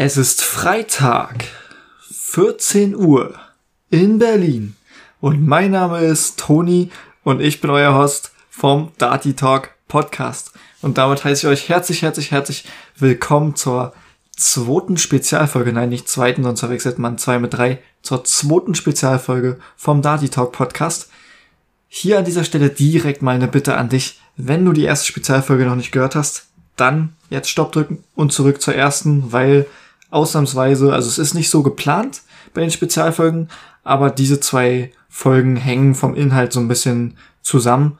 Es ist Freitag, 14 Uhr in Berlin und mein Name ist Toni und ich bin euer Host vom Dati Talk Podcast. Und damit heiße ich euch herzlich, herzlich, herzlich willkommen zur zweiten Spezialfolge, nein, nicht zweiten, sonst verwechselt man zwei mit drei, zur zweiten Spezialfolge vom Dati Talk Podcast. Hier an dieser Stelle direkt mal eine Bitte an dich, wenn du die erste Spezialfolge noch nicht gehört hast, dann jetzt Stopp drücken und zurück zur ersten, weil ausnahmsweise, also es ist nicht so geplant bei den Spezialfolgen, aber diese zwei Folgen hängen vom Inhalt so ein bisschen zusammen,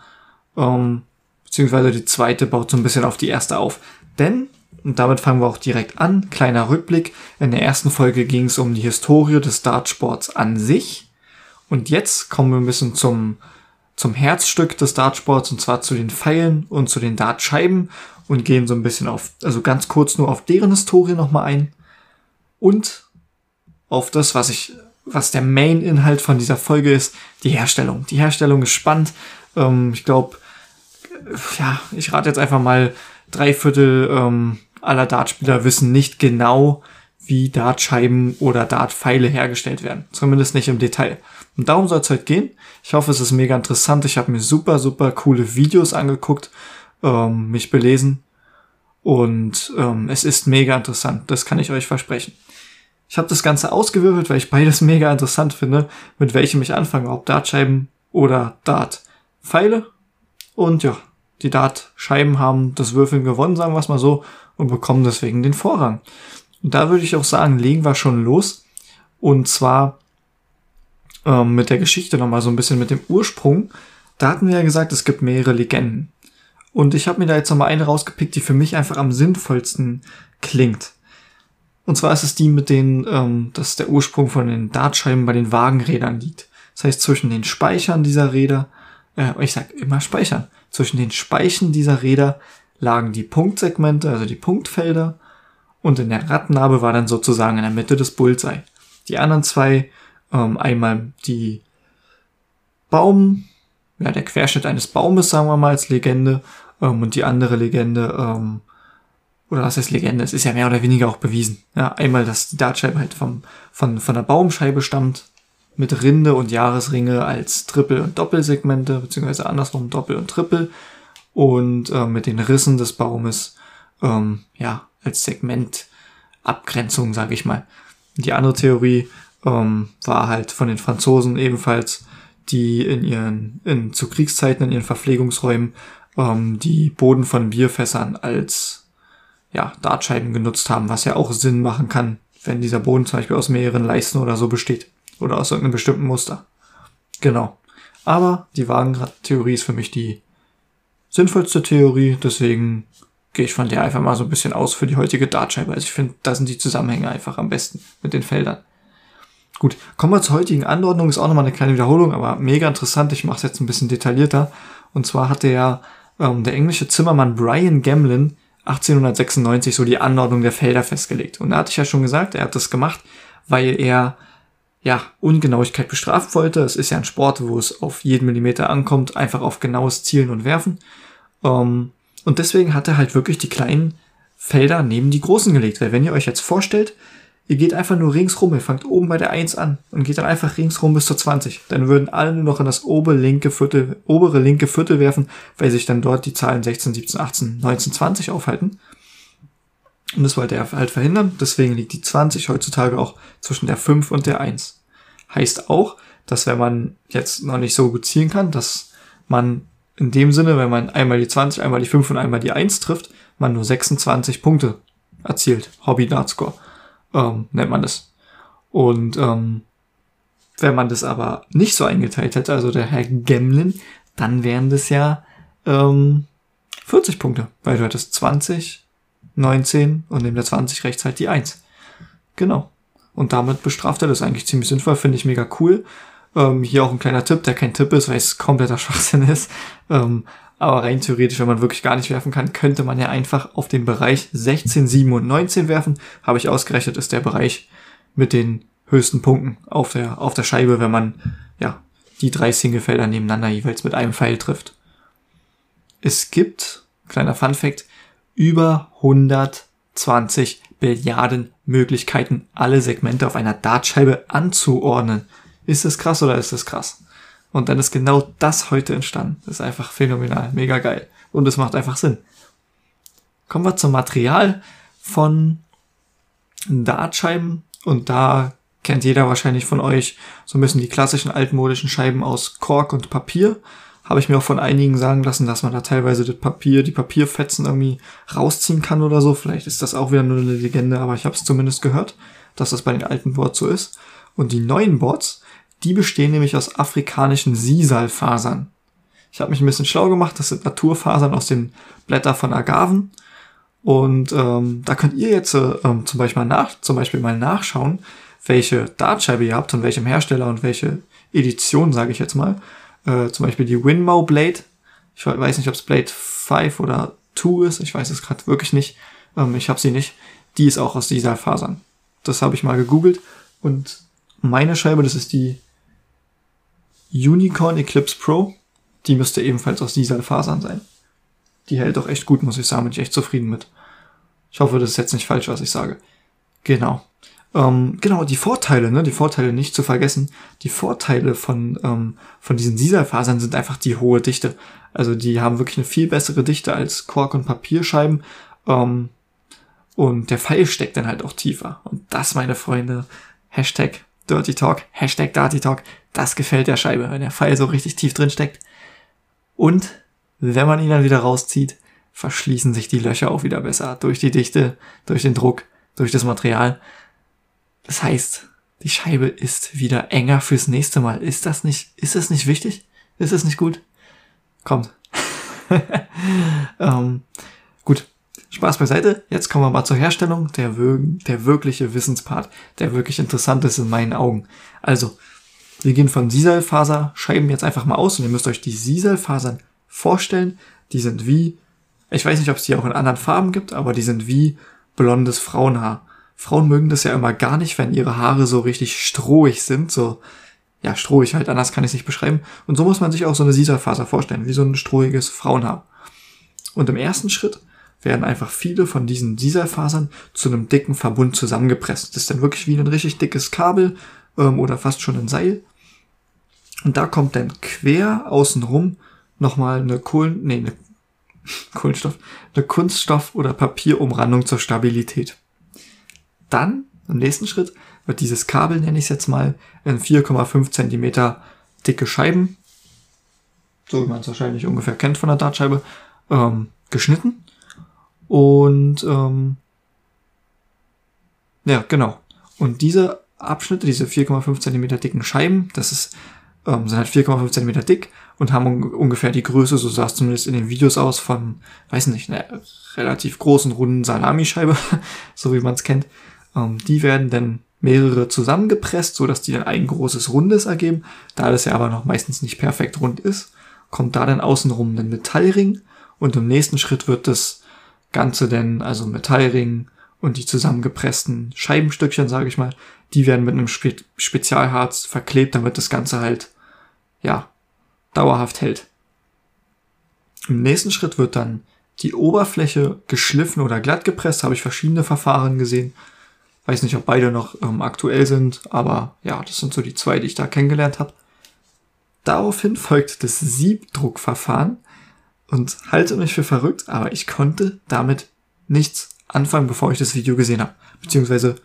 ähm, beziehungsweise die zweite baut so ein bisschen auf die erste auf. Denn, und damit fangen wir auch direkt an, kleiner Rückblick, in der ersten Folge ging es um die Historie des Dartsports an sich und jetzt kommen wir ein bisschen zum zum Herzstück des Dartsports und zwar zu den Pfeilen und zu den Dartscheiben und gehen so ein bisschen auf, also ganz kurz nur auf deren Historie nochmal ein und auf das, was ich, was der Main-Inhalt von dieser Folge ist, die Herstellung. Die Herstellung ist spannend. Ähm, ich glaube, ja, ich rate jetzt einfach mal, drei Viertel ähm, aller Dartspieler wissen nicht genau, wie Dartscheiben oder Dartpfeile hergestellt werden. Zumindest nicht im Detail. Und darum soll es heute gehen. Ich hoffe, es ist mega interessant. Ich habe mir super, super coole Videos angeguckt, ähm, mich belesen. Und ähm, es ist mega interessant. Das kann ich euch versprechen. Ich habe das Ganze ausgewirbelt, weil ich beides mega interessant finde, mit welchem ich anfange, ob Dartscheiben oder Dartpfeile. Und ja, die Dartscheiben haben das Würfeln gewonnen, sagen wir es mal so, und bekommen deswegen den Vorrang. Und da würde ich auch sagen, legen wir schon los. Und zwar ähm, mit der Geschichte nochmal so ein bisschen mit dem Ursprung. Da hatten wir ja gesagt, es gibt mehrere Legenden. Und ich habe mir da jetzt nochmal eine rausgepickt, die für mich einfach am sinnvollsten klingt. Und zwar ist es die mit den, ähm, dass der Ursprung von den Dartscheiben bei den Wagenrädern liegt. Das heißt, zwischen den Speichern dieser Räder, äh, ich sag immer Speichern, zwischen den Speichen dieser Räder lagen die Punktsegmente, also die Punktfelder und in der Rattennarbe war dann sozusagen in der Mitte des Bullseye. Die anderen zwei, ähm, einmal die Baum, ja, der Querschnitt eines Baumes, sagen wir mal, als Legende, ähm, und die andere Legende, ähm, oder was heißt Legende? Es ist ja mehr oder weniger auch bewiesen. Ja, einmal, dass die Dartscheibe halt vom, von, von der Baumscheibe stammt, mit Rinde und Jahresringe als Triple- und Doppelsegmente, beziehungsweise andersrum Doppel- und Triple, und äh, mit den Rissen des Baumes, ähm, ja, als Segmentabgrenzung, sage ich mal. Die andere Theorie ähm, war halt von den Franzosen ebenfalls, die in ihren, in, zu Kriegszeiten in ihren Verpflegungsräumen ähm, die Boden von Bierfässern als ja, Dartscheiben genutzt haben, was ja auch Sinn machen kann, wenn dieser Boden zum Beispiel aus mehreren Leisten oder so besteht. Oder aus irgendeinem bestimmten Muster. Genau. Aber die Wagenrad-Theorie ist für mich die sinnvollste Theorie, deswegen gehe ich von der einfach mal so ein bisschen aus für die heutige Dartscheibe. Also ich finde, da sind die Zusammenhänge einfach am besten mit den Feldern. Gut, kommen wir zur heutigen Anordnung. Ist auch nochmal eine kleine Wiederholung, aber mega interessant. Ich mache es jetzt ein bisschen detaillierter. Und zwar hatte ja ähm, der englische Zimmermann Brian Gamlin 1896 so die Anordnung der Felder festgelegt. Und da hatte ich ja schon gesagt, er hat das gemacht, weil er ja Ungenauigkeit bestrafen wollte. Es ist ja ein Sport, wo es auf jeden Millimeter ankommt, einfach auf genaues Zielen und Werfen. Ähm, und deswegen hat er halt wirklich die kleinen Felder neben die großen gelegt. Weil wenn ihr euch jetzt vorstellt, ihr geht einfach nur ringsrum, ihr fangt oben bei der 1 an und geht dann einfach ringsrum bis zur 20. Dann würden alle nur noch in das obere linke Viertel, obere linke Viertel werfen, weil sich dann dort die Zahlen 16, 17, 18, 19, 20 aufhalten. Und das wollte er halt verhindern. Deswegen liegt die 20 heutzutage auch zwischen der 5 und der 1. Heißt auch, dass wenn man jetzt noch nicht so gut zielen kann, dass man in dem Sinne, wenn man einmal die 20, einmal die 5 und einmal die 1 trifft, man nur 26 Punkte erzielt. Hobby Dart Score ähm, nennt man das. Und ähm, wenn man das aber nicht so eingeteilt hätte, also der Herr Gemlin, dann wären das ja ähm, 40 Punkte, weil du hättest 20, 19 und neben der 20 rechts halt die 1. Genau. Und damit bestraft er das eigentlich ziemlich sinnvoll, finde ich mega cool. Ähm, hier auch ein kleiner Tipp, der kein Tipp ist, weil es kompletter Schwachsinn ist. Ähm, aber rein theoretisch, wenn man wirklich gar nicht werfen kann, könnte man ja einfach auf den Bereich 16, 7 und 19 werfen. Habe ich ausgerechnet, ist der Bereich mit den höchsten Punkten auf der, auf der Scheibe, wenn man, ja, die drei Singlefelder nebeneinander jeweils mit einem Pfeil trifft. Es gibt, kleiner Fun Fact, über 120 Billiarden Möglichkeiten, alle Segmente auf einer Dartscheibe anzuordnen. Ist das krass oder ist das krass? Und dann ist genau das heute entstanden. Das ist einfach phänomenal, mega geil. Und es macht einfach Sinn. Kommen wir zum Material von Dartscheiben. Und da kennt jeder wahrscheinlich von euch so ein bisschen die klassischen altmodischen Scheiben aus Kork und Papier. Habe ich mir auch von einigen sagen lassen, dass man da teilweise das Papier, die Papierfetzen irgendwie rausziehen kann oder so. Vielleicht ist das auch wieder nur eine Legende, aber ich habe es zumindest gehört, dass das bei den alten Boards so ist. Und die neuen Boards, die bestehen nämlich aus afrikanischen Sisalfasern. Ich habe mich ein bisschen schlau gemacht, das sind Naturfasern aus den Blättern von Agaven. Und ähm, da könnt ihr jetzt äh, ähm, zum, Beispiel mal nach, zum Beispiel mal nachschauen, welche Dartscheibe ihr habt und welchem Hersteller und welche Edition, sage ich jetzt mal. Äh, zum Beispiel die Winmo Blade. Ich weiß nicht, ob es Blade 5 oder 2 ist. Ich weiß es gerade wirklich nicht. Ähm, ich habe sie nicht. Die ist auch aus dieser Fasern. Das habe ich mal gegoogelt. Und meine Scheibe, das ist die Unicorn Eclipse Pro. Die müsste ebenfalls aus dieser Fasern sein. Die hält auch echt gut, muss ich sagen. Bin ich echt zufrieden mit. Ich hoffe, das ist jetzt nicht falsch, was ich sage. Genau. Ähm, genau, die Vorteile, ne, die Vorteile nicht zu vergessen. Die Vorteile von, ähm, von diesen Sisalfasern sind einfach die hohe Dichte. Also die haben wirklich eine viel bessere Dichte als Kork- und Papierscheiben. Ähm, und der Pfeil steckt dann halt auch tiefer. Und das, meine Freunde, Hashtag Dirty Talk, Hashtag Dirty Talk, das gefällt der Scheibe, wenn der Pfeil so richtig tief drin steckt. Und wenn man ihn dann wieder rauszieht, verschließen sich die Löcher auch wieder besser durch die Dichte, durch den Druck, durch das Material. Das heißt, die Scheibe ist wieder enger fürs nächste Mal. Ist das nicht, ist das nicht wichtig? Ist das nicht gut? Kommt. ähm. Spaß beiseite. Jetzt kommen wir mal zur Herstellung. Der, der wirkliche Wissenspart, der wirklich interessant ist in meinen Augen. Also, wir gehen von Sisalfaser-Scheiben jetzt einfach mal aus und ihr müsst euch die Sisalfasern vorstellen. Die sind wie, ich weiß nicht, ob es die auch in anderen Farben gibt, aber die sind wie blondes Frauenhaar. Frauen mögen das ja immer gar nicht, wenn ihre Haare so richtig strohig sind, so, ja, strohig halt, anders kann ich es nicht beschreiben. Und so muss man sich auch so eine Sisalfaser vorstellen, wie so ein strohiges Frauenhaar. Und im ersten Schritt werden einfach viele von diesen Sisalfasern zu einem dicken Verbund zusammengepresst. Das ist dann wirklich wie ein richtig dickes Kabel ähm, oder fast schon ein Seil. Und da kommt dann quer außenrum nochmal eine Kohlen, nee, eine Kohlenstoff, eine Kunststoff- oder Papierumrandung zur Stabilität. Dann, im nächsten Schritt, wird dieses Kabel, nenne ich es jetzt mal, in 4,5 Zentimeter dicke Scheiben, so wie man es wahrscheinlich ungefähr kennt von der Dartscheibe, ähm, geschnitten. Und ähm, ja, genau. Und diese Abschnitte, diese 4,5 Zentimeter dicken Scheiben, das ist, ähm, sind halt 4,5 Zentimeter dick und haben un ungefähr die Größe, so sah es zumindest in den Videos aus, von, weiß nicht, einer relativ großen, runden Salamischeibe, so wie man es kennt. Ähm, die werden dann mehrere zusammengepresst, so dass die dann ein großes Rundes ergeben. Da das ja aber noch meistens nicht perfekt rund ist, kommt da dann außenrum ein Metallring und im nächsten Schritt wird das Ganze dann, also Metallring und die zusammengepressten Scheibenstückchen, sage ich mal, die werden mit einem Spe Spezialharz verklebt, damit das Ganze halt, ja, dauerhaft hält. Im nächsten Schritt wird dann die Oberfläche geschliffen oder glatt gepresst, habe ich verschiedene Verfahren gesehen. Weiß nicht, ob beide noch ähm, aktuell sind, aber ja, das sind so die zwei, die ich da kennengelernt habe. Daraufhin folgt das Siebdruckverfahren und halte mich für verrückt, aber ich konnte damit nichts anfangen, bevor ich das Video gesehen habe. Beziehungsweise,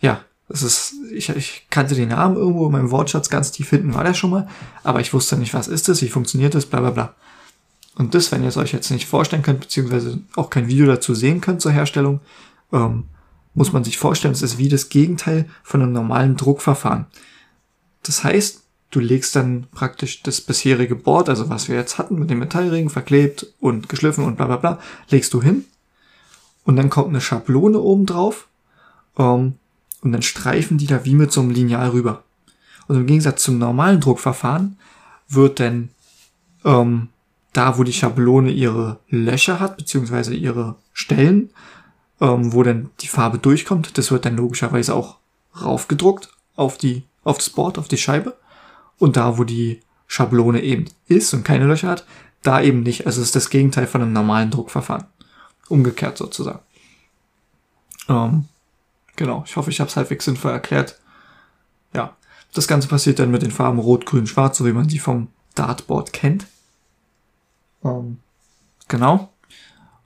ja, das ist, ich, ich kannte den Namen irgendwo in meinem Wortschatz ganz tief hinten, war der schon mal, aber ich wusste nicht, was ist das, wie funktioniert das, bla bla bla. Und das, wenn ihr es euch jetzt nicht vorstellen könnt, beziehungsweise auch kein Video dazu sehen könnt zur Herstellung, ähm, muss man sich vorstellen, es ist wie das Gegenteil von einem normalen Druckverfahren. Das heißt, du legst dann praktisch das bisherige Board, also was wir jetzt hatten mit dem Metallring, verklebt und geschliffen und bla bla bla, legst du hin und dann kommt eine Schablone oben drauf ähm, und dann streifen die da wie mit so einem Lineal rüber. Und im Gegensatz zum normalen Druckverfahren wird dann ähm, da, wo die Schablone ihre Löcher hat, beziehungsweise ihre Stellen, ähm, wo dann die Farbe durchkommt. Das wird dann logischerweise auch raufgedruckt auf die, auf das Board, auf die Scheibe. Und da, wo die Schablone eben ist und keine Löcher hat, da eben nicht. Also es ist das Gegenteil von einem normalen Druckverfahren. Umgekehrt sozusagen. Ähm, genau, ich hoffe, ich habe es halbwegs sinnvoll erklärt. Ja, das Ganze passiert dann mit den Farben Rot, Grün, Schwarz, so wie man sie vom Dartboard kennt. Ähm, genau.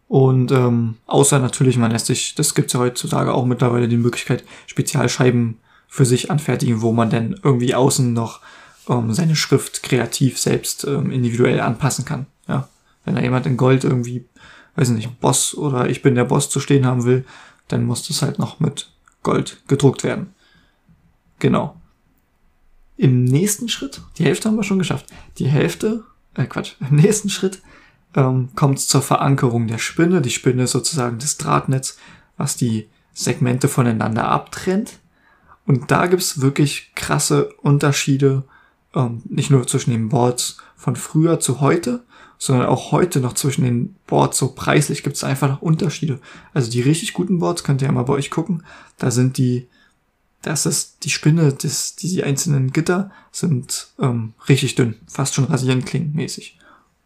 Und ähm, außer natürlich, man lässt sich, das gibt's ja heutzutage auch mittlerweile die Möglichkeit, Spezialscheiben für sich anfertigen, wo man dann irgendwie außen noch ähm, seine Schrift kreativ selbst ähm, individuell anpassen kann. Ja, wenn da jemand in Gold irgendwie, weiß nicht, Boss oder ich bin der Boss zu stehen haben will, dann muss das halt noch mit Gold gedruckt werden. Genau. Im nächsten Schritt, die Hälfte haben wir schon geschafft. Die Hälfte, äh Quatsch, im nächsten Schritt ähm, kommt es zur Verankerung der Spinne. Die Spinne ist sozusagen das Drahtnetz, was die Segmente voneinander abtrennt. Und da gibt's wirklich krasse Unterschiede, ähm, nicht nur zwischen den Boards von früher zu heute, sondern auch heute noch zwischen den Boards so preislich gibt's einfach noch Unterschiede. Also die richtig guten Boards könnt ihr ja mal bei euch gucken. Da sind die, das ist die Spinne, das, die einzelnen Gitter sind ähm, richtig dünn, fast schon rasierenklingen mäßig.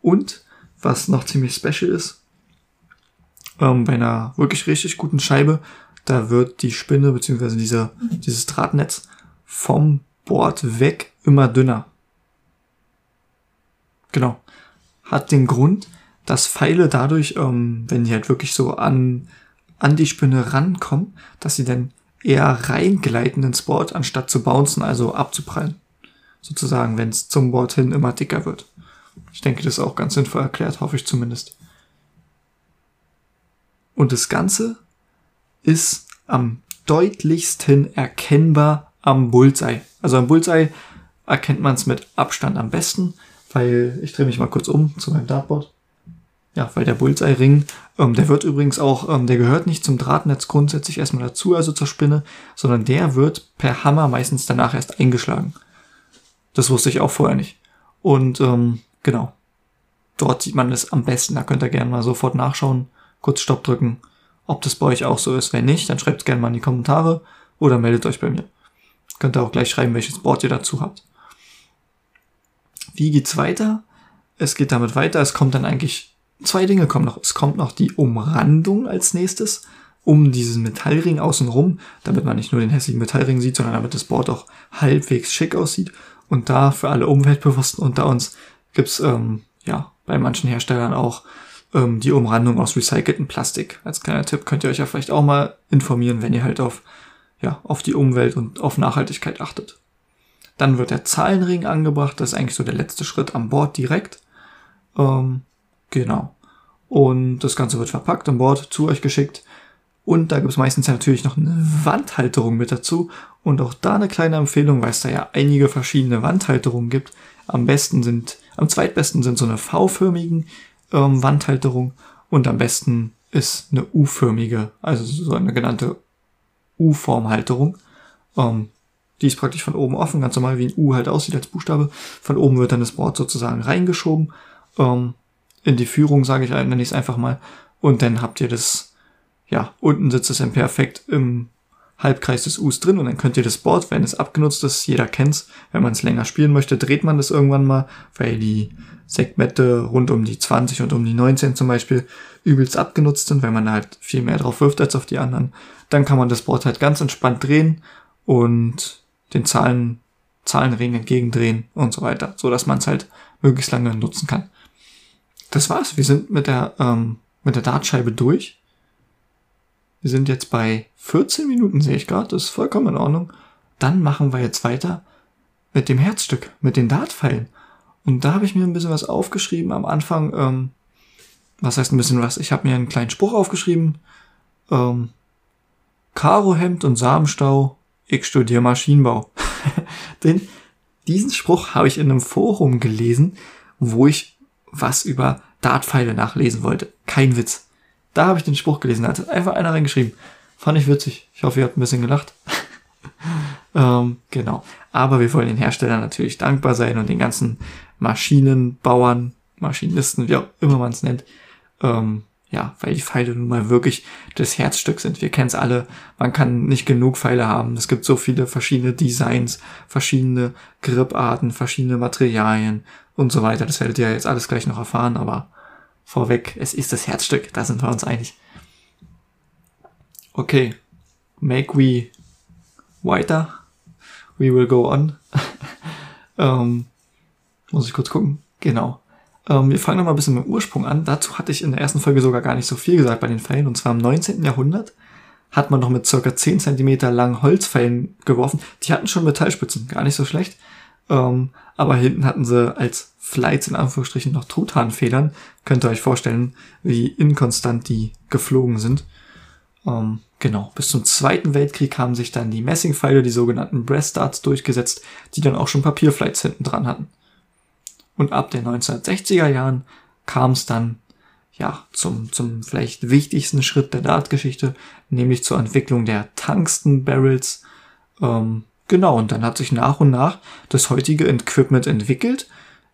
Und was noch ziemlich special ist. Ähm, bei einer wirklich richtig guten Scheibe, da wird die Spinne beziehungsweise dieser, dieses Drahtnetz vom Board weg immer dünner. Genau. Hat den Grund, dass Pfeile dadurch, ähm, wenn die halt wirklich so an, an die Spinne rankommen, dass sie dann eher reingleiten ins Board, anstatt zu bouncen, also abzuprallen. Sozusagen, wenn es zum Board hin immer dicker wird. Ich denke, das ist auch ganz sinnvoll erklärt, hoffe ich zumindest. Und das Ganze ist am deutlichsten erkennbar am Bullseye. Also am Bullseye erkennt man es mit Abstand am besten, weil ich drehe mich mal kurz um zu meinem Dartboard. Ja, weil der Bullseye-Ring, ähm, der wird übrigens auch, ähm, der gehört nicht zum Drahtnetz grundsätzlich erstmal dazu, also zur Spinne, sondern der wird per Hammer meistens danach erst eingeschlagen. Das wusste ich auch vorher nicht. Und ähm, Genau. Dort sieht man es am besten. Da könnt ihr gerne mal sofort nachschauen, kurz Stopp drücken, ob das bei euch auch so ist. Wenn nicht, dann schreibt es gerne mal in die Kommentare oder meldet euch bei mir. Könnt ihr auch gleich schreiben, welches Board ihr dazu habt. Wie geht's weiter? Es geht damit weiter. Es kommt dann eigentlich zwei Dinge kommen noch. Es kommt noch die Umrandung als nächstes um diesen Metallring außenrum, damit man nicht nur den hässlichen Metallring sieht, sondern damit das Board auch halbwegs schick aussieht. Und da für alle Umweltbewussten unter uns gibt's ähm, ja bei manchen Herstellern auch ähm, die Umrandung aus recyceltem Plastik. Als kleiner Tipp könnt ihr euch ja vielleicht auch mal informieren, wenn ihr halt auf ja auf die Umwelt und auf Nachhaltigkeit achtet. Dann wird der Zahlenring angebracht. Das ist eigentlich so der letzte Schritt am Bord direkt. Ähm, genau. Und das Ganze wird verpackt am Bord zu euch geschickt. Und da gibt es meistens natürlich noch eine Wandhalterung mit dazu. Und auch da eine kleine Empfehlung, weil es da ja einige verschiedene Wandhalterungen gibt. Am besten sind am zweitbesten sind so eine V-förmigen ähm, Wandhalterung und am besten ist eine U-förmige, also so eine genannte U-Formhalterung. Ähm, die ist praktisch von oben offen, ganz normal wie ein U halt aussieht als Buchstabe. Von oben wird dann das Board sozusagen reingeschoben. Ähm, in die Führung, sage ich, nenne ich es einfach mal. Und dann habt ihr das, ja, unten sitzt es dann perfekt im Halbkreis des Us drin und dann könnt ihr das Board, wenn es abgenutzt ist, jeder kennt's, wenn man es länger spielen möchte, dreht man das irgendwann mal, weil die Segmente rund um die 20 und um die 19 zum Beispiel übelst abgenutzt sind, weil man halt viel mehr drauf wirft als auf die anderen. Dann kann man das Board halt ganz entspannt drehen und den Zahlen, Zahlenring entgegendrehen und so weiter, so dass man es halt möglichst lange nutzen kann. Das war's. Wir sind mit der, ähm, mit der Dartscheibe durch. Wir sind jetzt bei 14 Minuten, sehe ich gerade. Das ist vollkommen in Ordnung. Dann machen wir jetzt weiter mit dem Herzstück, mit den Dartpfeilen. Und da habe ich mir ein bisschen was aufgeschrieben am Anfang. Ähm, was heißt ein bisschen was? Ich habe mir einen kleinen Spruch aufgeschrieben. Ähm, Karohemd und Samenstau, ich studiere Maschinenbau. Denn diesen Spruch habe ich in einem Forum gelesen, wo ich was über Dartpfeile nachlesen wollte. Kein Witz. Da habe ich den Spruch gelesen. Da hat einfach einer reingeschrieben. Fand ich witzig. Ich hoffe, ihr habt ein bisschen gelacht. ähm, genau. Aber wir wollen den Herstellern natürlich dankbar sein und den ganzen Maschinenbauern, Maschinisten, wie auch immer man es nennt. Ähm, ja, weil die Pfeile nun mal wirklich das Herzstück sind. Wir kennen es alle. Man kann nicht genug Pfeile haben. Es gibt so viele verschiedene Designs, verschiedene Griparten, verschiedene Materialien und so weiter. Das werdet ihr jetzt alles gleich noch erfahren, aber vorweg, es ist das Herzstück, da sind wir uns einig. Okay, make we whiter, we will go on. ähm, muss ich kurz gucken. Genau. Ähm, wir fangen nochmal ein bisschen mit dem Ursprung an. Dazu hatte ich in der ersten Folge sogar gar nicht so viel gesagt bei den Pfeilen. Und zwar im 19. Jahrhundert hat man noch mit circa 10 Zentimeter langen Holzpfeilen geworfen. Die hatten schon Metallspitzen, gar nicht so schlecht. Ähm, aber hinten hatten sie als Flights in Anführungsstrichen noch Truthahnfedern. Könnt ihr euch vorstellen, wie inkonstant die geflogen sind. Ähm, genau, bis zum Zweiten Weltkrieg haben sich dann die Messingpfeile, die sogenannten Breast Darts, durchgesetzt, die dann auch schon Papierflights hinten dran hatten. Und ab den 1960er Jahren kam es dann ja, zum, zum vielleicht wichtigsten Schritt der Dartgeschichte, nämlich zur Entwicklung der Tungsten-Barrels. Ähm, genau, und dann hat sich nach und nach das heutige Equipment entwickelt.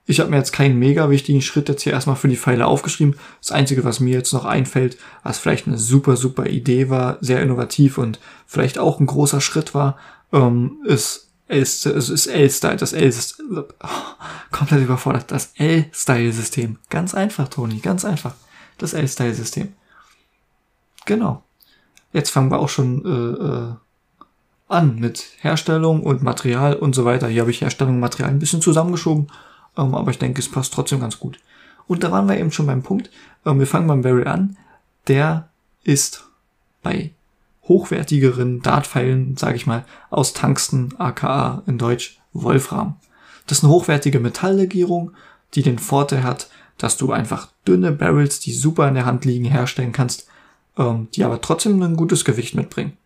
Ich habe mir jetzt keinen mega wichtigen Schritt jetzt hier erstmal für die Pfeile aufgeschrieben. Das Einzige, was mir jetzt noch einfällt, was vielleicht eine super, super Idee war, sehr innovativ und vielleicht auch ein großer Schritt war, ähm, ist es ist L-Style, das L oh, komplett überfordert. Das L-Style-System. Ganz einfach, Toni, ganz einfach das L-Style-System. Genau. Jetzt fangen wir auch schon äh, äh, an mit Herstellung und Material und so weiter. Hier habe ich Herstellung und Material ein bisschen zusammengeschoben, ähm, aber ich denke, es passt trotzdem ganz gut. Und da waren wir eben schon beim Punkt. Ähm, wir fangen beim Barrel an. Der ist bei hochwertigeren Dartpfeilen, sage ich mal, aus Tungsten, aka in Deutsch Wolfram. Das ist eine hochwertige Metalllegierung, die den Vorteil hat, dass du einfach dünne Barrels, die super in der Hand liegen, herstellen kannst, ähm, die aber trotzdem ein gutes Gewicht mitbringen.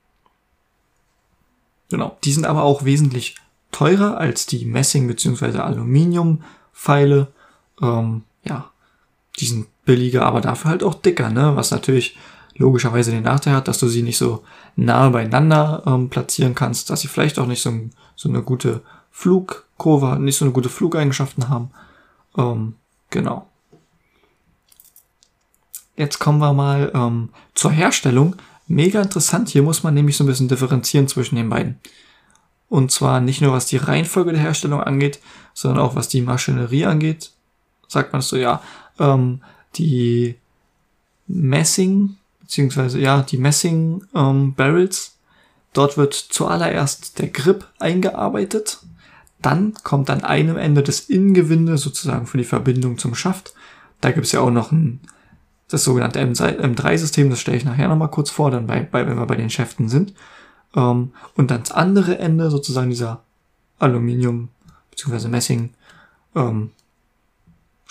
Genau. Die sind aber auch wesentlich teurer als die Messing- bzw. Aluminium-Pfeile. Ähm, ja, die sind billiger, aber dafür halt auch dicker, ne? Was natürlich logischerweise den Nachteil hat, dass du sie nicht so nahe beieinander ähm, platzieren kannst, dass sie vielleicht auch nicht so, so eine gute Flugkurve, nicht so eine gute Flugeigenschaften haben. Ähm, genau. Jetzt kommen wir mal ähm, zur Herstellung. Mega interessant. Hier muss man nämlich so ein bisschen differenzieren zwischen den beiden. Und zwar nicht nur was die Reihenfolge der Herstellung angeht, sondern auch was die Maschinerie angeht. Sagt man so, ja, ähm, die Messing, beziehungsweise ja, die Messing ähm, Barrels. Dort wird zuallererst der Grip eingearbeitet. Dann kommt an einem Ende das Innengewinde sozusagen für die Verbindung zum Schaft. Da gibt es ja auch noch ein das sogenannte M3-System, das stelle ich nachher nochmal kurz vor, dann bei, bei, wenn wir bei den Schäften sind. Ähm, und dann das andere Ende sozusagen dieser Aluminium bzw. Messing ähm,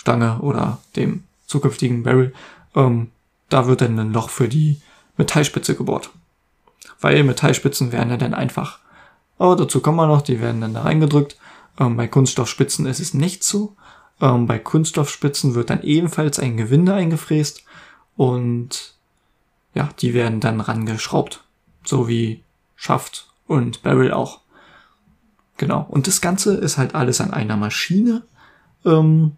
oder dem zukünftigen Barrel, ähm, da wird dann ein Loch für die Metallspitze gebohrt. Weil Metallspitzen werden ja dann einfach, aber dazu kommen wir noch, die werden dann da reingedrückt. Ähm, bei Kunststoffspitzen ist es nicht so. Ähm, bei Kunststoffspitzen wird dann ebenfalls ein Gewinde eingefräst und ja, die werden dann rangeschraubt. So wie Schaft und Barrel auch. Genau. Und das Ganze ist halt alles an einer Maschine ähm,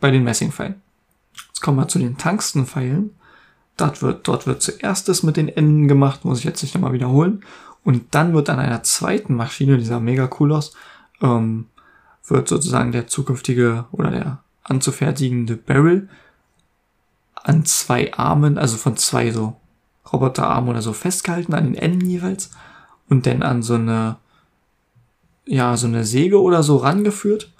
bei den Messingpfeilen. Jetzt kommen wir zu den Tungstenpfeilen. Dort wird, dort wird zuerst das mit den Enden gemacht, muss ich jetzt nicht nochmal wiederholen. Und dann wird an einer zweiten Maschine, dieser mega cool aus, ähm, wird sozusagen der zukünftige oder der anzufertigende Barrel an zwei Armen, also von zwei so Roboterarmen oder so festgehalten, an den Enden jeweils und dann an so eine, ja, so eine Säge oder so rangeführt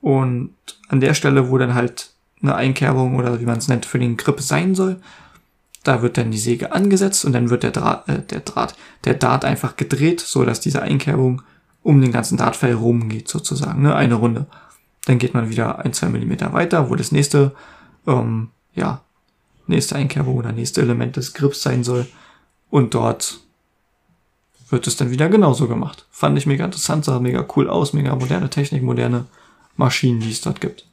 und an der Stelle, wo dann halt eine Einkerbung oder wie man es nennt, für den Grip sein soll, da wird dann die Säge angesetzt und dann wird der Draht, äh, der Draht, der Dart einfach gedreht, so dass diese Einkerbung um den ganzen Dartpfeil rumgeht sozusagen, ne, eine Runde. Dann geht man wieder ein, zwei Millimeter weiter, wo das nächste, ähm, ja, nächste Einkerbung oder nächste Element des Grips sein soll. Und dort wird es dann wieder genauso gemacht. Fand ich mega interessant, sah mega cool aus, mega moderne Technik, moderne Maschinen, die es dort gibt.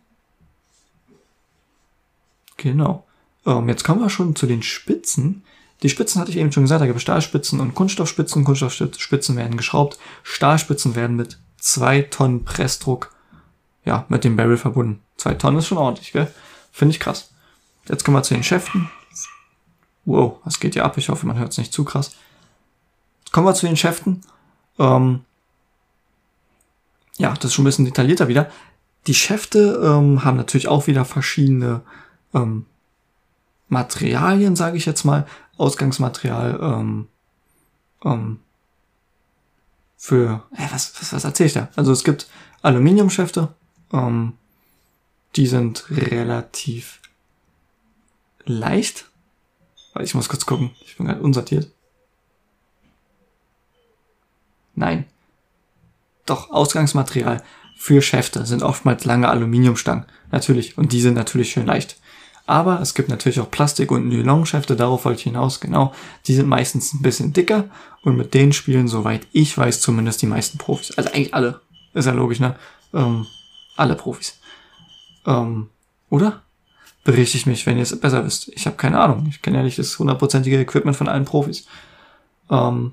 Genau. Ähm, jetzt kommen wir schon zu den Spitzen. Die Spitzen hatte ich eben schon gesagt, da gibt es Stahlspitzen und Kunststoffspitzen. Kunststoffspitzen werden geschraubt. Stahlspitzen werden mit zwei Tonnen Pressdruck, ja, mit dem Barrel verbunden. Zwei Tonnen ist schon ordentlich, gell? Finde ich krass. Jetzt kommen wir zu den Schäften. Wow, was geht hier ab? Ich hoffe, man hört es nicht zu krass. Jetzt kommen wir zu den Schäften. Ähm, ja, das ist schon ein bisschen detaillierter wieder. Die Schäfte ähm, haben natürlich auch wieder verschiedene ähm, Materialien, sage ich jetzt mal. Ausgangsmaterial, ähm, ähm, für, äh, was, was, was erzähl ich da? Also es gibt Aluminiumschäfte, ähm, die sind relativ leicht. Ich muss kurz gucken, ich bin gerade unsortiert. Nein. Doch, Ausgangsmaterial für Schäfte sind oftmals lange Aluminiumstangen. Natürlich. Und die sind natürlich schön leicht. Aber es gibt natürlich auch Plastik- und Nylon-Schäfte, darauf wollte ich hinaus, genau. Die sind meistens ein bisschen dicker und mit denen spielen, soweit ich weiß, zumindest die meisten Profis. Also eigentlich alle. Ist ja logisch, ne? Ähm, alle Profis. Ähm, oder? Berichte mich, wenn ihr es besser wisst. Ich habe keine Ahnung. Ich kenne ja nicht das hundertprozentige Equipment von allen Profis. Ähm,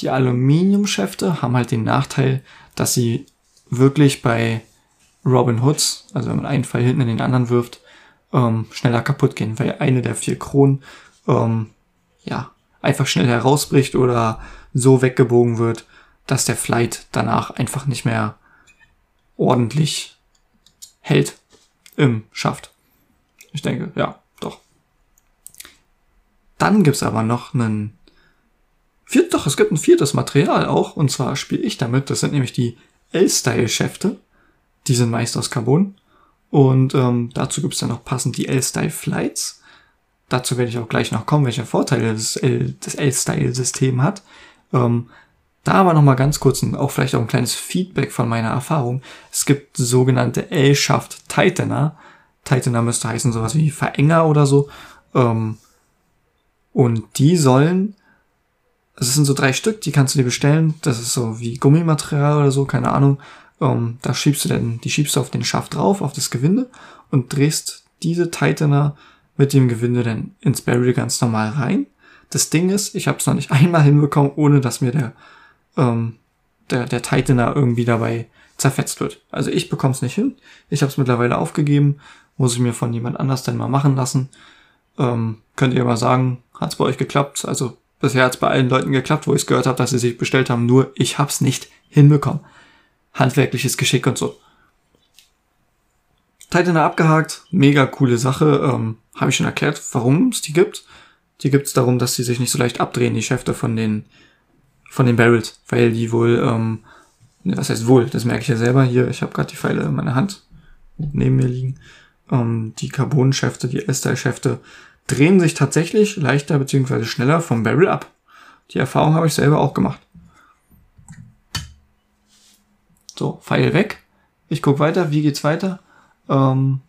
die Aluminiumschäfte haben halt den Nachteil, dass sie wirklich bei Robin Hoods, also wenn man einen Pfeil hinten in den anderen wirft, ähm, schneller kaputt gehen, weil eine der vier Kronen ähm, ja einfach schnell herausbricht oder so weggebogen wird, dass der Flight danach einfach nicht mehr ordentlich hält im Schaft. Ich denke, ja, doch. Dann gibt's aber noch einen viert, doch, es gibt ein viertes Material auch, und zwar spiele ich damit, das sind nämlich die L-Style-Schäfte. Die sind meist aus Carbon. Und ähm, dazu gibt es dann noch passend die L-Style Flights. Dazu werde ich auch gleich noch kommen, welche Vorteile das L-Style-System hat. Ähm, da aber noch mal ganz kurz und auch vielleicht auch ein kleines Feedback von meiner Erfahrung. Es gibt sogenannte L-Shaft Tightener. Tightener müsste heißen sowas wie Verenger oder so. Ähm, und die sollen, es sind so drei Stück, die kannst du dir bestellen. Das ist so wie Gummimaterial oder so, keine Ahnung. Ähm, da schiebst du dann, die schiebst du auf den Schaft drauf, auf das Gewinde und drehst diese Tightener mit dem Gewinde dann ins Barrel ganz normal rein. Das Ding ist, ich habe es noch nicht einmal hinbekommen, ohne dass mir der, ähm, der, der Tightener irgendwie dabei zerfetzt wird. Also ich bekomme es nicht hin. Ich habe es mittlerweile aufgegeben, muss ich mir von jemand anders dann mal machen lassen. Ähm, könnt ihr mal sagen, hat es bei euch geklappt? Also bisher hat es bei allen Leuten geklappt, wo ich gehört habe, dass sie sich bestellt haben, nur ich habe es nicht hinbekommen handwerkliches Geschick und so. Tightener abgehakt, mega coole Sache. Ähm, Habe ich schon erklärt, warum es die gibt. Die gibt es darum, dass sie sich nicht so leicht abdrehen, die Schäfte von den von den Barrels, weil die wohl, ähm, ne, was heißt wohl, das merke ich ja selber hier, ich habe gerade die Pfeile in meiner Hand neben mir liegen. Ähm, die Carbon-Schäfte, die S-Style-Schäfte drehen sich tatsächlich leichter bzw. schneller vom Barrel ab. Die Erfahrung habe ich selber auch gemacht. So, Pfeil weg. Ich guck weiter. Wie geht's weiter? Ähm,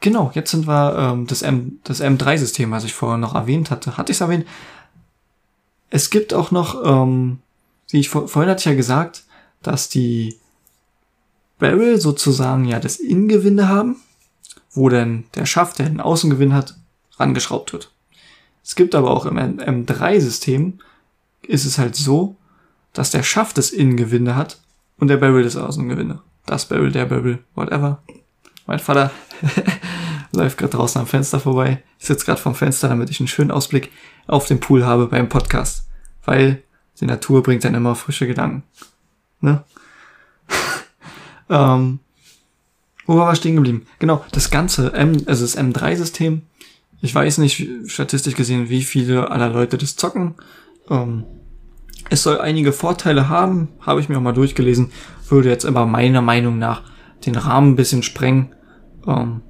genau, jetzt sind wir ähm, das, M, das M3-System, was ich vorher noch erwähnt hatte. Hatte ich es erwähnt? Es gibt auch noch, ähm, wie ich vor, vorhin hatte ich ja gesagt, dass die Barrel sozusagen ja das Innengewinde haben, wo dann der Schaft, der einen Außengewinn hat, rangeschraubt wird. Es gibt aber auch im M3-System ist es halt so, dass der Schaft das Innengewinde hat und der Barrel das Außengewinde. Das Barrel, der Barrel, whatever. Mein Vater läuft gerade draußen am Fenster vorbei. Ich sitze gerade vom Fenster, damit ich einen schönen Ausblick auf den Pool habe beim Podcast. Weil die Natur bringt dann immer frische Gedanken. Ne? ähm, wo war wir stehen geblieben? Genau, das ganze M, also das M3-System. Ich weiß nicht, statistisch gesehen, wie viele aller Leute das zocken. Ähm, es soll einige Vorteile haben, habe ich mir auch mal durchgelesen, würde jetzt aber meiner Meinung nach den Rahmen ein bisschen sprengen. Ähm,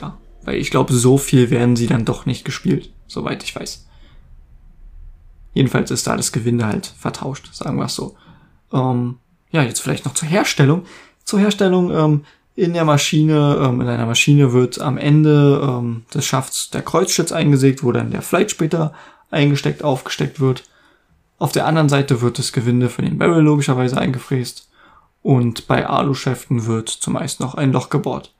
ja, weil ich glaube, so viel werden sie dann doch nicht gespielt, soweit ich weiß. Jedenfalls ist da das Gewinde halt vertauscht, sagen wir es so. Ähm, ja, jetzt vielleicht noch zur Herstellung. Zur Herstellung ähm, in der Maschine, ähm, in einer Maschine wird am Ende ähm, des Schafts der Kreuzschütz eingesägt, wo dann der Flight später eingesteckt, aufgesteckt wird. Auf der anderen Seite wird das Gewinde für den Barrel logischerweise eingefräst und bei Aluschäften wird zumeist noch ein Loch gebohrt.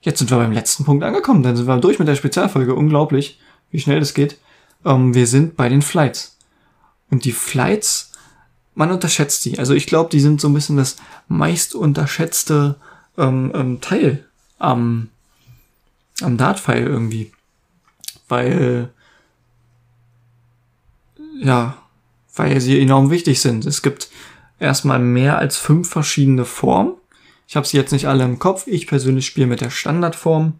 Jetzt sind wir beim letzten Punkt angekommen, dann sind wir durch mit der Spezialfolge. Unglaublich, wie schnell das geht. Ähm, wir sind bei den Flights. Und die Flights, man unterschätzt die. Also ich glaube, die sind so ein bisschen das meist unterschätzte ähm, ähm, Teil am, am Dartpfeil irgendwie. Weil ja, weil sie enorm wichtig sind. Es gibt erstmal mehr als fünf verschiedene Formen. Ich habe sie jetzt nicht alle im Kopf. Ich persönlich spiele mit der Standardform.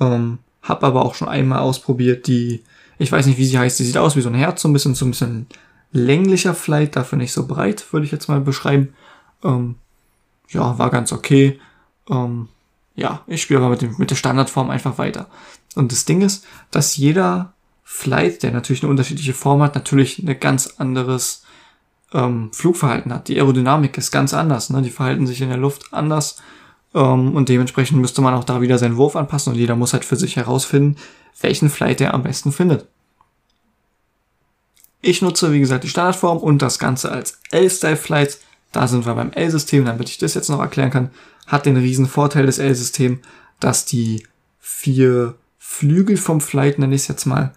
Ähm, habe aber auch schon einmal ausprobiert, die, ich weiß nicht, wie sie heißt, die sieht aus wie so ein Herz, so ein bisschen, so ein bisschen länglicher Flight, dafür nicht so breit, würde ich jetzt mal beschreiben. Ähm, ja, war ganz okay. Ähm, ja, ich spiele aber mit, dem, mit der Standardform einfach weiter. Und das Ding ist, dass jeder Flight, der natürlich eine unterschiedliche Form hat, natürlich ein ganz anderes ähm, Flugverhalten hat. Die Aerodynamik ist ganz anders. Ne? Die verhalten sich in der Luft anders. Ähm, und dementsprechend müsste man auch da wieder seinen Wurf anpassen und jeder muss halt für sich herausfinden, welchen Flight er am besten findet. Ich nutze, wie gesagt, die Standardform und das Ganze als L-Style-Flights. Da sind wir beim L-System, damit ich das jetzt noch erklären kann. Hat den riesen Vorteil des L-System, dass die vier Flügel vom Flight, nenne ich es jetzt mal,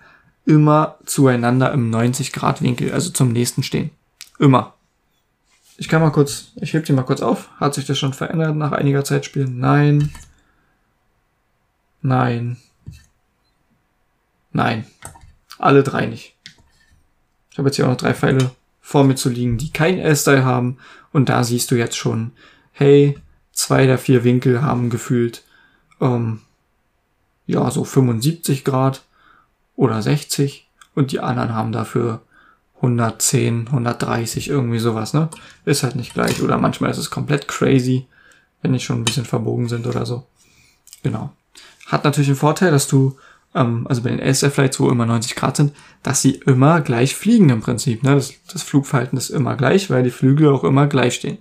immer zueinander im 90 Grad Winkel, also zum nächsten stehen. Immer. Ich kann mal kurz, ich heb die mal kurz auf. Hat sich das schon verändert nach einiger Zeit spielen? Nein. Nein. Nein. Alle drei nicht. Ich habe jetzt hier auch noch drei Pfeile vor mir zu liegen, die kein L-Style haben. Und da siehst du jetzt schon, hey, zwei der vier Winkel haben gefühlt, ähm, ja, so 75 Grad oder 60 und die anderen haben dafür 110, 130, irgendwie sowas, ne? Ist halt nicht gleich. Oder manchmal ist es komplett crazy, wenn die schon ein bisschen verbogen sind oder so. Genau. Hat natürlich einen Vorteil, dass du, ähm, also bei den SR-Flights, wo immer 90 Grad sind, dass sie immer gleich fliegen im Prinzip. Ne? Das, das Flugverhalten ist immer gleich, weil die Flügel auch immer gleich stehen.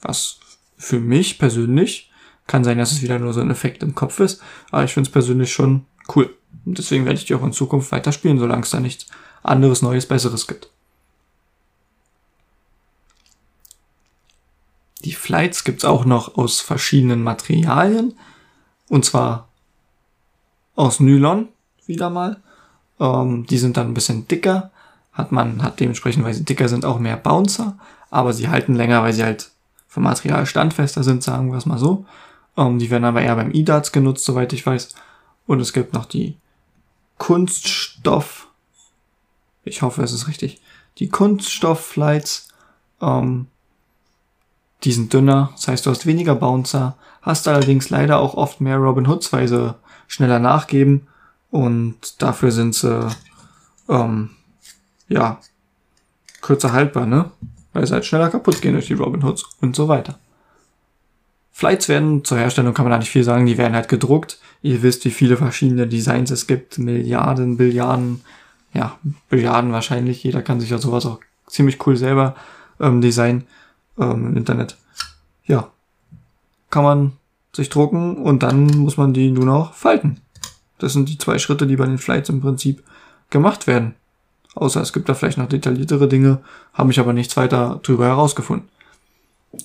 Was für mich persönlich kann sein, dass es wieder nur so ein Effekt im Kopf ist, aber ich finde es persönlich schon cool. Und deswegen werde ich die auch in Zukunft weiterspielen, solange es da nichts anderes, Neues, Besseres gibt. Die Flights gibt's auch noch aus verschiedenen Materialien. Und zwar aus Nylon wieder mal. Ähm, die sind dann ein bisschen dicker. Hat man, hat dementsprechend, weil sie dicker sind, auch mehr Bouncer. Aber sie halten länger, weil sie halt vom Material standfester sind, sagen wir es mal so. Ähm, die werden aber eher beim E-Darts genutzt, soweit ich weiß. Und es gibt noch die Kunststoff, ich hoffe, es ist richtig, die Kunststoff-Flights, ähm, die sind dünner, das heißt, du hast weniger Bouncer, hast allerdings leider auch oft mehr Robin Hoods, weil sie schneller nachgeben und dafür sind sie, ähm, ja, kürzer haltbar, ne? Weil sie halt schneller kaputt gehen durch die Robin Hoods und so weiter. Flights werden, zur Herstellung kann man da nicht viel sagen, die werden halt gedruckt. Ihr wisst, wie viele verschiedene Designs es gibt, Milliarden, Billiarden, ja, Billiarden wahrscheinlich. Jeder kann sich ja sowas auch ziemlich cool selber ähm, designen ähm, im Internet. Ja, kann man sich drucken und dann muss man die nur noch falten. Das sind die zwei Schritte, die bei den Flights im Prinzip gemacht werden. Außer es gibt da vielleicht noch detailliertere Dinge, habe ich aber nichts weiter drüber herausgefunden.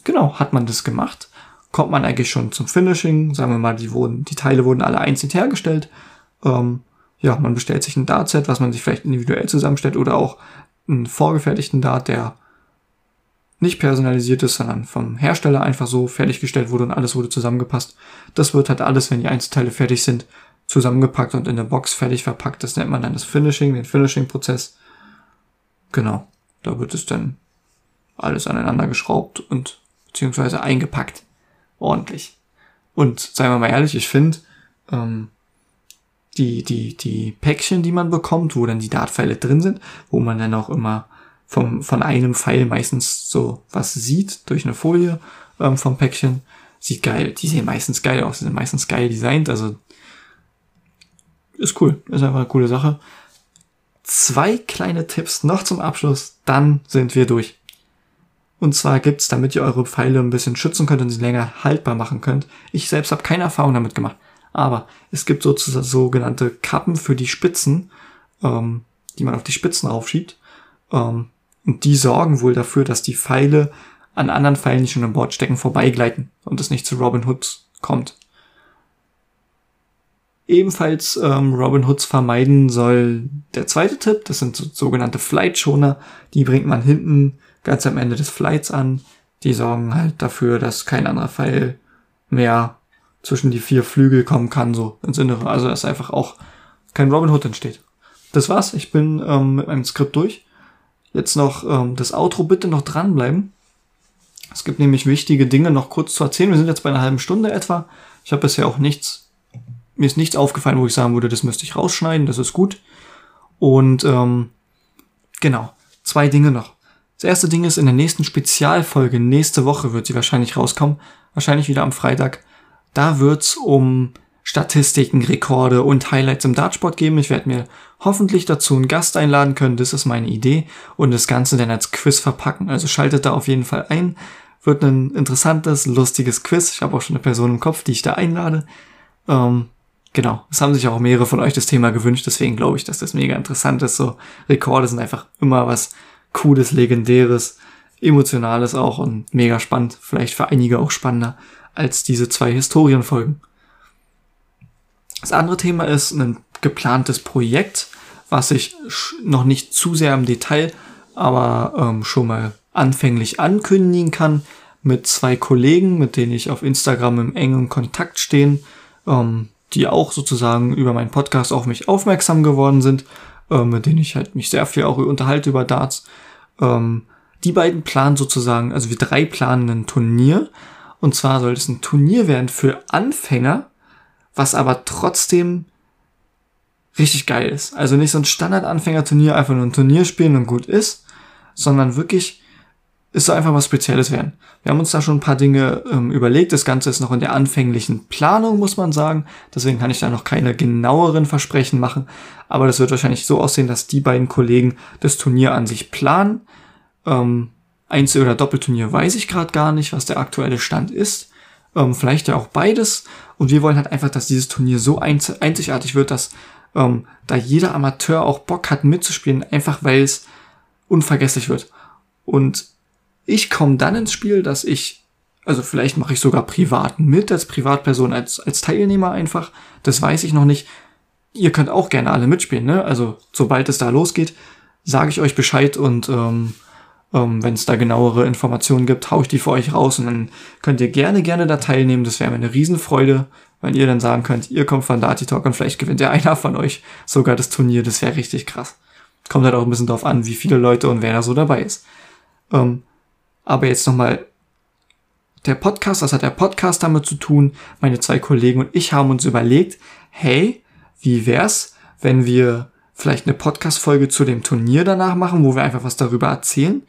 Genau, hat man das gemacht, kommt man eigentlich schon zum Finishing. Sagen wir mal, die wurden, die Teile wurden alle einzeln hergestellt. Ähm, ja, man bestellt sich ein Dartset, was man sich vielleicht individuell zusammenstellt oder auch einen vorgefertigten Dart, der nicht personalisiert ist, sondern vom Hersteller einfach so fertiggestellt wurde und alles wurde zusammengepasst. Das wird halt alles, wenn die Einzelteile fertig sind, zusammengepackt und in der Box fertig verpackt. Das nennt man dann das Finishing, den Finishing-Prozess. Genau, da wird es dann alles aneinander geschraubt und beziehungsweise eingepackt. Ordentlich. Und seien wir mal ehrlich, ich finde, ähm, die, die, die Päckchen, die man bekommt, wo dann die Dartpfeile drin sind, wo man dann auch immer vom, von einem Pfeil meistens so was sieht durch eine Folie ähm, vom Päckchen. Sieht geil, die sehen meistens geil aus, sind meistens geil designt, also ist cool, ist einfach eine coole Sache. Zwei kleine Tipps noch zum Abschluss, dann sind wir durch. Und zwar gibt's, damit ihr eure Pfeile ein bisschen schützen könnt und sie länger haltbar machen könnt. Ich selbst habe keine Erfahrung damit gemacht, aber es gibt sozusagen sogenannte Kappen für die Spitzen, ähm, die man auf die Spitzen aufschiebt. Ähm, und die sorgen wohl dafür, dass die Pfeile an anderen Pfeilen, die schon an Bord stecken, vorbeigleiten und es nicht zu Robin Hoods kommt. Ebenfalls ähm, Robin Hoods vermeiden soll der zweite Tipp, das sind so, sogenannte Flight-Schoner, die bringt man hinten ganz am Ende des Flights an. Die sorgen halt dafür, dass kein anderer Pfeil mehr zwischen die vier Flügel kommen kann, so ins Innere. Also dass einfach auch kein Robin Hood entsteht. Das war's, ich bin ähm, mit meinem Skript durch. Jetzt noch ähm, das Outro bitte noch dranbleiben. Es gibt nämlich wichtige Dinge noch kurz zu erzählen. Wir sind jetzt bei einer halben Stunde etwa. Ich habe bisher auch nichts, mir ist nichts aufgefallen, wo ich sagen würde, das müsste ich rausschneiden, das ist gut. Und ähm, genau, zwei Dinge noch. Das erste Ding ist, in der nächsten Spezialfolge, nächste Woche wird sie wahrscheinlich rauskommen, wahrscheinlich wieder am Freitag. Da wird's um Statistiken, Rekorde und Highlights im Dartsport geben. Ich werde mir hoffentlich dazu einen Gast einladen können, das ist meine Idee, und das Ganze dann als Quiz verpacken. Also schaltet da auf jeden Fall ein. Wird ein interessantes, lustiges Quiz. Ich habe auch schon eine Person im Kopf, die ich da einlade. Ähm, genau, es haben sich auch mehrere von euch das Thema gewünscht, deswegen glaube ich, dass das mega interessant ist. So Rekorde sind einfach immer was Cooles, Legendäres, Emotionales auch und mega spannend. Vielleicht für einige auch spannender als diese zwei Historienfolgen. Das andere Thema ist ein geplantes Projekt, was ich noch nicht zu sehr im Detail, aber ähm, schon mal anfänglich ankündigen kann mit zwei Kollegen, mit denen ich auf Instagram im engen Kontakt stehen, ähm, die auch sozusagen über meinen Podcast auf mich aufmerksam geworden sind, äh, mit denen ich halt mich sehr viel auch unterhalte über Darts. Ähm, die beiden planen sozusagen, also wir drei planen ein Turnier. Und zwar soll es ein Turnier werden für Anfänger, was aber trotzdem richtig geil ist. Also nicht so ein Standard-Anfänger-Turnier, einfach nur ein Turnier spielen und gut ist, sondern wirklich es soll einfach was Spezielles werden. Wir haben uns da schon ein paar Dinge ähm, überlegt. Das Ganze ist noch in der anfänglichen Planung, muss man sagen. Deswegen kann ich da noch keine genaueren Versprechen machen. Aber das wird wahrscheinlich so aussehen, dass die beiden Kollegen das Turnier an sich planen. Ähm, Einzel- oder Doppelturnier weiß ich gerade gar nicht, was der aktuelle Stand ist. Ähm, vielleicht ja auch beides. Und wir wollen halt einfach, dass dieses Turnier so einzigartig wird, dass ähm, da jeder Amateur auch Bock hat mitzuspielen, einfach weil es unvergesslich wird. Und ich komme dann ins Spiel, dass ich, also vielleicht mache ich sogar privat mit, als Privatperson, als, als Teilnehmer einfach. Das weiß ich noch nicht. Ihr könnt auch gerne alle mitspielen, ne? Also sobald es da losgeht, sage ich euch Bescheid und ähm, ähm, wenn es da genauere Informationen gibt, hau ich die für euch raus und dann könnt ihr gerne, gerne da teilnehmen. Das wäre mir eine Riesenfreude, wenn ihr dann sagen könnt, ihr kommt von Dati Talk und vielleicht gewinnt ja einer von euch sogar das Turnier. Das wäre richtig krass. Kommt halt auch ein bisschen drauf an, wie viele Leute und wer da so dabei ist. Ähm, aber jetzt nochmal, der Podcast, das hat der Podcast damit zu tun. Meine zwei Kollegen und ich haben uns überlegt, hey, wie wär's, wenn wir vielleicht eine Podcast-Folge zu dem Turnier danach machen, wo wir einfach was darüber erzählen?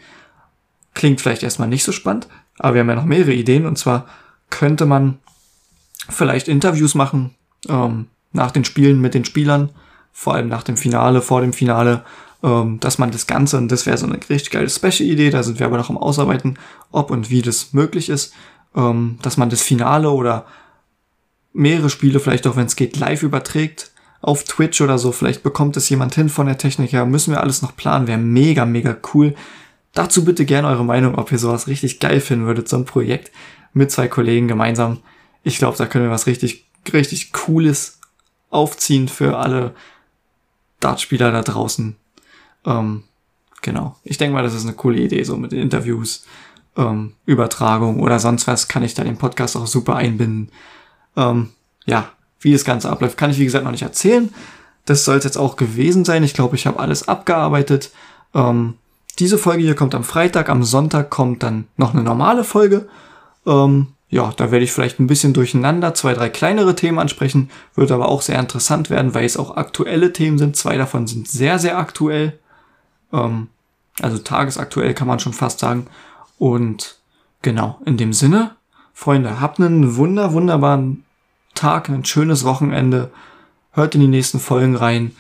Klingt vielleicht erstmal nicht so spannend, aber wir haben ja noch mehrere Ideen und zwar könnte man vielleicht Interviews machen ähm, nach den Spielen mit den Spielern, vor allem nach dem Finale, vor dem Finale ähm, dass man das Ganze, und das wäre so eine richtig geile Special-Idee, da sind wir aber noch am Ausarbeiten, ob und wie das möglich ist, ähm, dass man das Finale oder mehrere Spiele, vielleicht auch wenn es geht, live überträgt auf Twitch oder so. Vielleicht bekommt es jemand hin von der Technik her. Müssen wir alles noch planen. Wäre mega, mega cool. Dazu bitte gerne eure Meinung, ob ihr sowas richtig geil finden würdet, so ein Projekt mit zwei Kollegen gemeinsam. Ich glaube, da können wir was richtig, richtig Cooles aufziehen für alle Dartspieler da draußen. Ähm, genau. Ich denke mal, das ist eine coole Idee, so mit Interviews, ähm, Übertragung oder sonst was kann ich da den Podcast auch super einbinden. Ähm, ja, wie das Ganze abläuft, kann ich wie gesagt noch nicht erzählen. Das soll es jetzt auch gewesen sein. Ich glaube, ich habe alles abgearbeitet. Ähm, diese Folge hier kommt am Freitag, am Sonntag kommt dann noch eine normale Folge. Ähm, ja, da werde ich vielleicht ein bisschen durcheinander zwei, drei kleinere Themen ansprechen, wird aber auch sehr interessant werden, weil es auch aktuelle Themen sind. Zwei davon sind sehr, sehr aktuell. Ähm, also tagesaktuell kann man schon fast sagen. Und genau, in dem Sinne, Freunde, habt einen wunder, wunderbaren Tag, ein schönes Wochenende. Hört in die nächsten Folgen rein.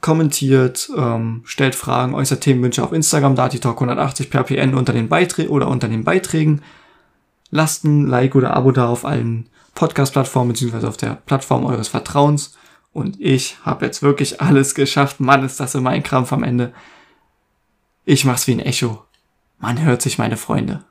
Kommentiert, ähm, stellt Fragen, äußert Themenwünsche auf Instagram, DatiTalk180 per PN unter den Beiträgen oder unter den Beiträgen. Lasst ein Like oder Abo da auf allen Podcast-Plattformen beziehungsweise auf der Plattform eures Vertrauens. Und ich habe jetzt wirklich alles geschafft. Mann, ist das in mein Krampf am Ende. Ich mach's wie ein Echo. Man hört sich, meine Freunde.